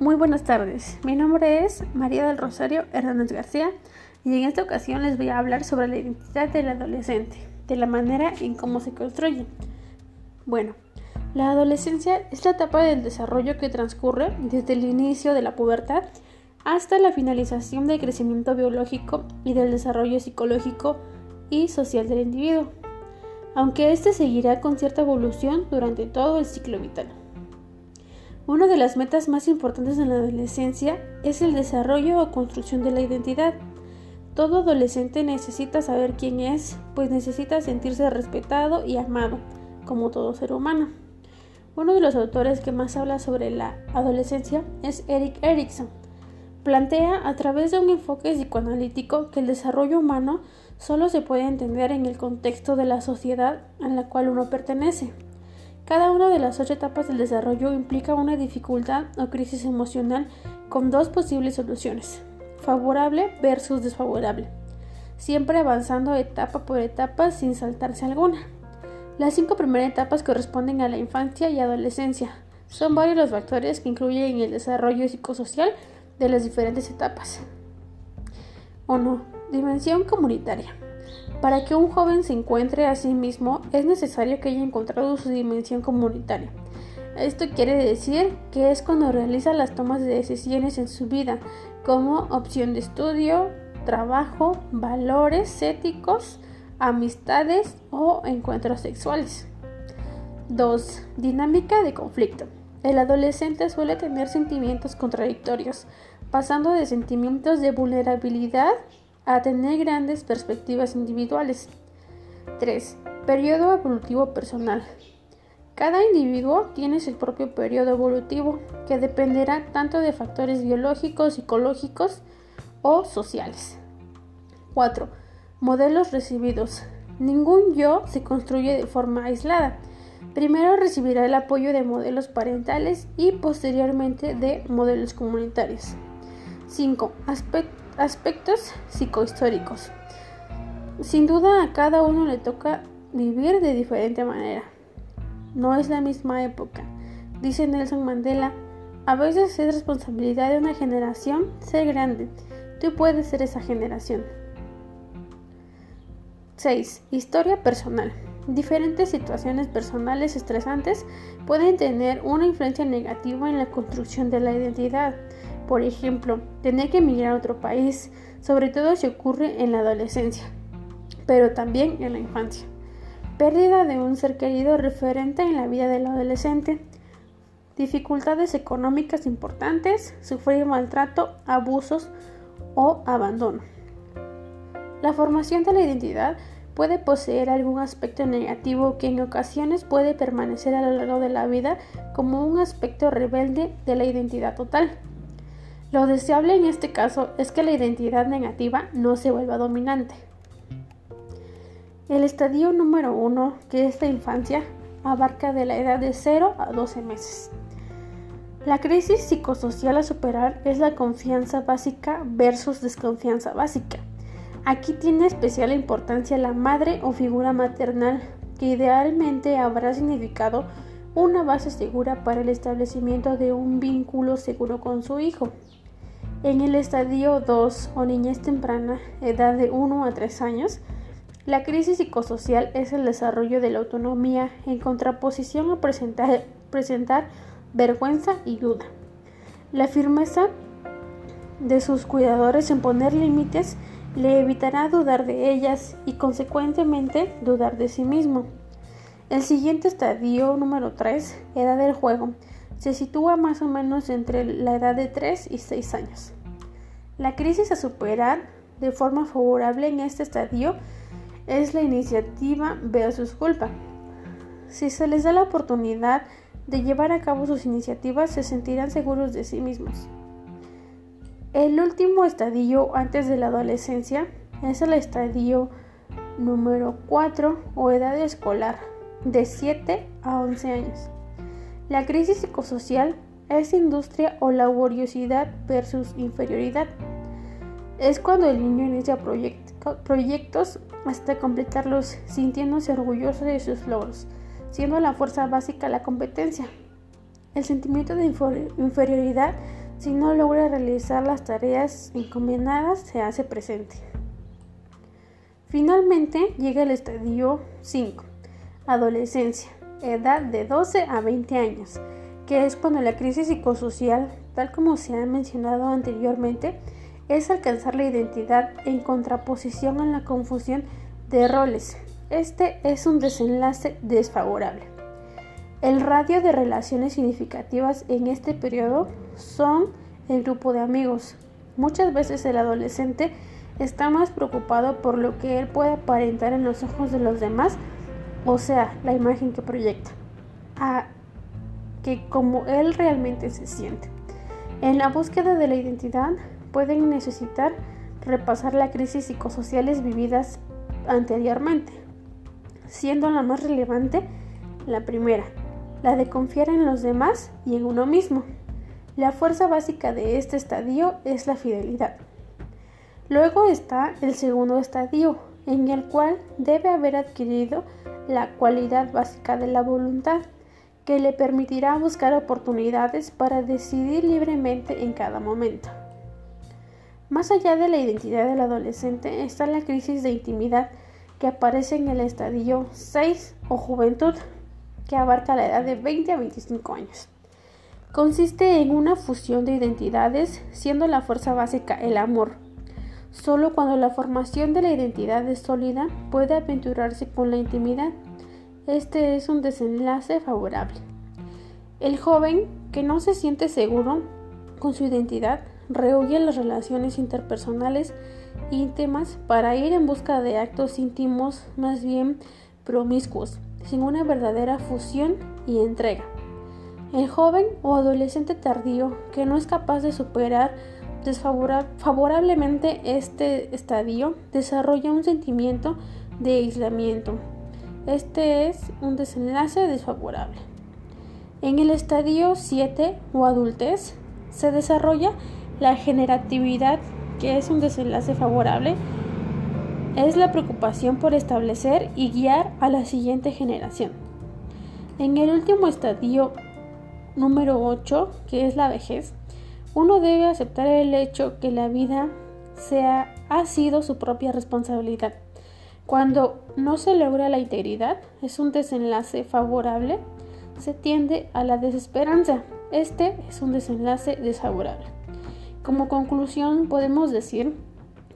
Muy buenas tardes, mi nombre es María del Rosario Hernández García y en esta ocasión les voy a hablar sobre la identidad del adolescente, de la manera en cómo se construye. Bueno, la adolescencia es la etapa del desarrollo que transcurre desde el inicio de la pubertad hasta la finalización del crecimiento biológico y del desarrollo psicológico y social del individuo, aunque éste seguirá con cierta evolución durante todo el ciclo vital. Una de las metas más importantes en la adolescencia es el desarrollo o construcción de la identidad. Todo adolescente necesita saber quién es, pues necesita sentirse respetado y amado, como todo ser humano. Uno de los autores que más habla sobre la adolescencia es Eric Erikson. Plantea a través de un enfoque psicoanalítico que el desarrollo humano solo se puede entender en el contexto de la sociedad a la cual uno pertenece. Cada una de las ocho etapas del desarrollo implica una dificultad o crisis emocional con dos posibles soluciones, favorable versus desfavorable, siempre avanzando etapa por etapa sin saltarse alguna. Las cinco primeras etapas corresponden a la infancia y adolescencia. Son varios los factores que incluyen el desarrollo psicosocial de las diferentes etapas. 1. Dimensión comunitaria. Para que un joven se encuentre a sí mismo es necesario que haya encontrado su dimensión comunitaria. Esto quiere decir que es cuando realiza las tomas de decisiones en su vida, como opción de estudio, trabajo, valores éticos, amistades o encuentros sexuales. 2. Dinámica de conflicto. El adolescente suele tener sentimientos contradictorios, pasando de sentimientos de vulnerabilidad a tener grandes perspectivas individuales. 3. Periodo evolutivo personal. Cada individuo tiene su propio periodo evolutivo que dependerá tanto de factores biológicos, psicológicos o sociales. 4. Modelos recibidos. Ningún yo se construye de forma aislada. Primero recibirá el apoyo de modelos parentales y posteriormente de modelos comunitarios. 5. Aspecto Aspectos psicohistóricos. Sin duda a cada uno le toca vivir de diferente manera. No es la misma época. Dice Nelson Mandela, a veces es responsabilidad de una generación ser grande. Tú puedes ser esa generación. 6. Historia personal. Diferentes situaciones personales estresantes pueden tener una influencia negativa en la construcción de la identidad. Por ejemplo, tener que emigrar a otro país, sobre todo si ocurre en la adolescencia, pero también en la infancia. Pérdida de un ser querido referente en la vida del adolescente. Dificultades económicas importantes, sufrir maltrato, abusos o abandono. La formación de la identidad puede poseer algún aspecto negativo que en ocasiones puede permanecer a lo largo de la vida como un aspecto rebelde de la identidad total. Lo deseable en este caso es que la identidad negativa no se vuelva dominante. El estadio número 1, que es la infancia, abarca de la edad de 0 a 12 meses. La crisis psicosocial a superar es la confianza básica versus desconfianza básica. Aquí tiene especial importancia la madre o figura maternal, que idealmente habrá significado una base segura para el establecimiento de un vínculo seguro con su hijo. En el estadio 2 o niñez temprana, edad de 1 a 3 años, la crisis psicosocial es el desarrollo de la autonomía en contraposición a presentar, vergüenza y duda. La firmeza de sus cuidadores en poner límites le evitará dudar de ellas y consecuentemente dudar de sí mismo. El siguiente estadio número 3, edad del juego, se sitúa más o menos entre la edad de 3 y 6 años. La crisis a superar de forma favorable en este estadio es la iniciativa versus culpa. Si se les da la oportunidad de llevar a cabo sus iniciativas, se sentirán seguros de sí mismos. El último estadio antes de la adolescencia es el estadio número 4 o edad escolar, de 7 a 11 años. La crisis psicosocial es industria o laboriosidad versus inferioridad. Es cuando el niño inicia proyectos hasta completarlos sintiéndose orgulloso de sus logros, siendo la fuerza básica la competencia. El sentimiento de inferioridad Si no logra realizar las tareas encomendadas, se hace presente. Finalmente llega el estadio 5, adolescencia, edad de 12 a 20 años, que es cuando la crisis psicosocial, tal como se ha mencionado anteriormente, es alcanzar la identidad en contraposición a la confusión de roles. Este es un desenlace desfavorable. El radio de relaciones significativas en este periodo son el grupo de amigos. Muchas veces el adolescente está más preocupado por lo que él puede aparentar en los ojos de los demás, o sea, la imagen que proyecta, a que como él realmente se siente. En la búsqueda de la identidad pueden necesitar repasar las crisis psicosociales vividas anteriormente, siendo la más relevante la primera, la de confiar en los demás y en uno mismo. La fuerza básica de este estadio es la fidelidad. Luego está el segundo estadio, en el cual debe haber adquirido la cualidad básica de la voluntad, que le permitirá buscar oportunidades para decidir libremente en cada momento. Más allá de la identidad del adolescente está la crisis de intimidad que aparece en el estadio 6 o juventud, que abarca la edad de 20 a 25 años. Consiste en una fusión de identidades, siendo la fuerza básica el amor, Solo cuando la formación de la identidad es sólida puede aventurarse con la intimidad. Este es un desenlace favorable. El joven que no se siente seguro con su identidad rehuye las relaciones interpersonales íntimas para ir en busca de actos íntimos más bien promiscuos, sin una verdadera fusión y entrega. El joven o adolescente tardío que no es capaz de superar desfavorablemente este estadio desarrolla un sentimiento de aislamiento. Este es un desenlace desfavorable. En el estadio 7 o adultez se desarrolla la generatividad, que es un desenlace favorable. Es la preocupación por establecer y guiar a la siguiente generación. En el último estadio número 8, que es la vejez, uno debe aceptar el hecho que la vida sea, ha sido su propia responsabilidad. Cuando no se logra la integridad, es un desenlace favorable, se tiende a la desesperanza. Este es un desenlace desfavorable. Como conclusión, podemos decir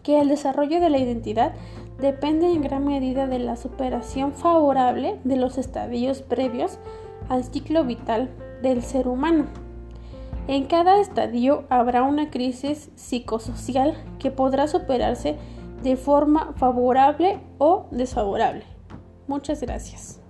que el desarrollo de la identidad depende en gran medida de la superación favorable de los estadios previos al ciclo vital del ser humano. En cada estadio habrá una crisis psicosocial que podrá superarse de forma favorable o desfavorable. Muchas gracias.